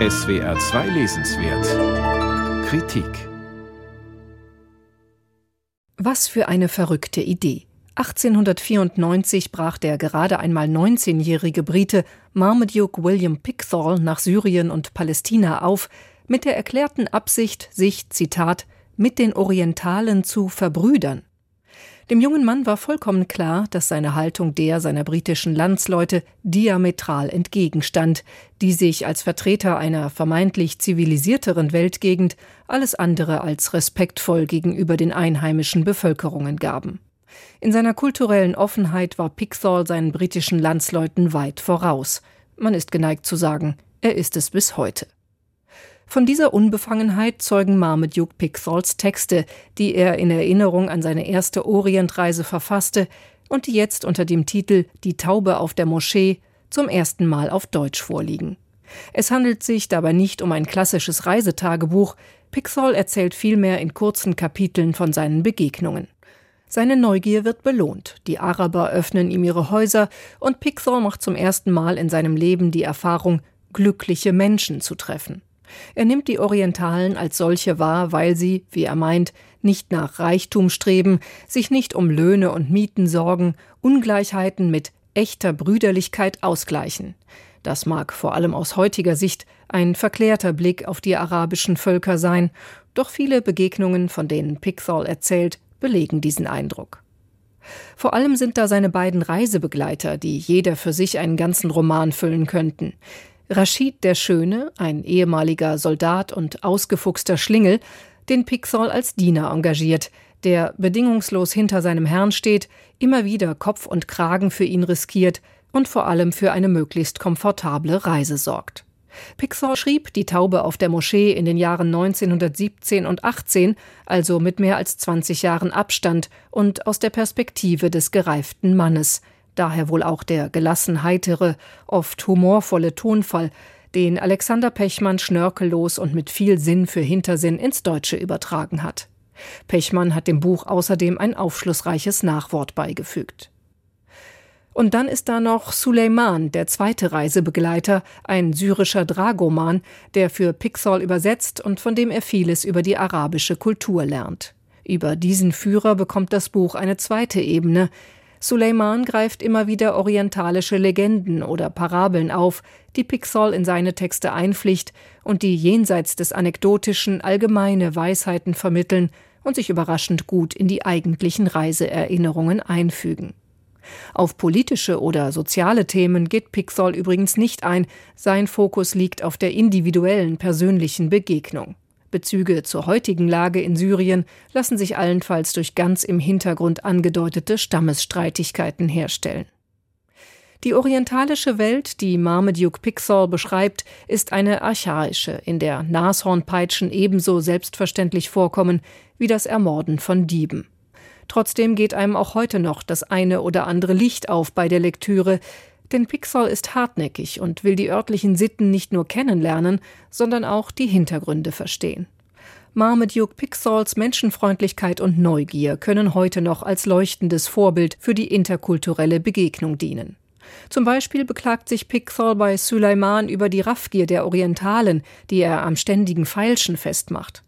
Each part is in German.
SWR 2 Lesenswert Kritik Was für eine verrückte Idee. 1894 brach der gerade einmal 19-jährige Brite Marmaduke William Pickthall nach Syrien und Palästina auf, mit der erklärten Absicht, sich, Zitat, mit den Orientalen zu verbrüdern. Dem jungen Mann war vollkommen klar, dass seine Haltung der seiner britischen Landsleute diametral entgegenstand, die sich als Vertreter einer vermeintlich zivilisierteren Weltgegend alles andere als respektvoll gegenüber den einheimischen Bevölkerungen gaben. In seiner kulturellen Offenheit war Pickthall seinen britischen Landsleuten weit voraus. Man ist geneigt zu sagen, er ist es bis heute. Von dieser Unbefangenheit zeugen Marmaduke Pickthals Texte, die er in Erinnerung an seine erste Orientreise verfasste und die jetzt unter dem Titel Die Taube auf der Moschee zum ersten Mal auf Deutsch vorliegen. Es handelt sich dabei nicht um ein klassisches Reisetagebuch, Pickthall erzählt vielmehr in kurzen Kapiteln von seinen Begegnungen. Seine Neugier wird belohnt, die Araber öffnen ihm ihre Häuser und Pickthall macht zum ersten Mal in seinem Leben die Erfahrung, glückliche Menschen zu treffen. Er nimmt die Orientalen als solche wahr, weil sie, wie er meint, nicht nach Reichtum streben, sich nicht um Löhne und Mieten sorgen, Ungleichheiten mit echter Brüderlichkeit ausgleichen. Das mag vor allem aus heutiger Sicht ein verklärter Blick auf die arabischen Völker sein, doch viele Begegnungen, von denen Pickthall erzählt, belegen diesen Eindruck. Vor allem sind da seine beiden Reisebegleiter, die jeder für sich einen ganzen Roman füllen könnten. Rashid der Schöne, ein ehemaliger Soldat und ausgefuchster Schlingel, den Pixol als Diener engagiert, der bedingungslos hinter seinem Herrn steht, immer wieder Kopf und Kragen für ihn riskiert und vor allem für eine möglichst komfortable Reise sorgt. Pixol schrieb Die Taube auf der Moschee in den Jahren 1917 und 18, also mit mehr als 20 Jahren Abstand und aus der Perspektive des gereiften Mannes – daher wohl auch der gelassen heitere, oft humorvolle Tonfall, den Alexander Pechmann schnörkellos und mit viel Sinn für Hintersinn ins Deutsche übertragen hat. Pechmann hat dem Buch außerdem ein aufschlussreiches Nachwort beigefügt. Und dann ist da noch Suleiman, der zweite Reisebegleiter, ein syrischer Dragoman, der für Pixol übersetzt und von dem er vieles über die arabische Kultur lernt. Über diesen Führer bekommt das Buch eine zweite Ebene, Suleiman greift immer wieder orientalische Legenden oder Parabeln auf, die Pixol in seine Texte einpflicht und die jenseits des Anekdotischen allgemeine Weisheiten vermitteln und sich überraschend gut in die eigentlichen Reiseerinnerungen einfügen. Auf politische oder soziale Themen geht Pixol übrigens nicht ein, sein Fokus liegt auf der individuellen persönlichen Begegnung. Bezüge zur heutigen Lage in Syrien lassen sich allenfalls durch ganz im Hintergrund angedeutete Stammesstreitigkeiten herstellen. Die orientalische Welt, die Marmaduke Pixel beschreibt, ist eine archaische, in der Nashornpeitschen ebenso selbstverständlich vorkommen wie das Ermorden von Dieben. Trotzdem geht einem auch heute noch das eine oder andere Licht auf bei der Lektüre, denn Pixel ist hartnäckig und will die örtlichen Sitten nicht nur kennenlernen, sondern auch die Hintergründe verstehen. Marmaduke Pixels Menschenfreundlichkeit und Neugier können heute noch als leuchtendes Vorbild für die interkulturelle Begegnung dienen. Zum Beispiel beklagt sich Pixel bei Suleiman über die Raffgier der Orientalen, die er am ständigen Feilschen festmacht.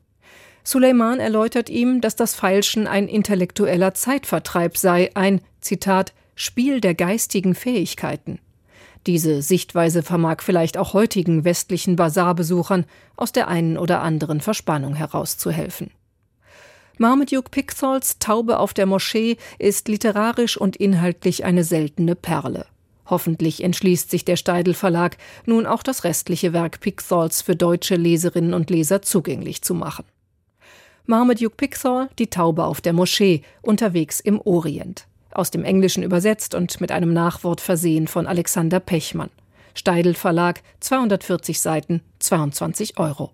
Suleiman erläutert ihm, dass das Feilschen ein intellektueller Zeitvertreib sei, ein Zitat Spiel der geistigen Fähigkeiten. Diese Sichtweise vermag vielleicht auch heutigen westlichen Basarbesuchern aus der einen oder anderen Verspannung herauszuhelfen. Marmaduke Pickthals Taube auf der Moschee ist literarisch und inhaltlich eine seltene Perle. Hoffentlich entschließt sich der Steidel Verlag, nun auch das restliche Werk Pickthals für deutsche Leserinnen und Leser zugänglich zu machen. Marmaduke Pickthall, Die Taube auf der Moschee, unterwegs im Orient aus dem Englischen übersetzt und mit einem Nachwort versehen von Alexander Pechmann. Steidel Verlag, 240 Seiten, 22 Euro.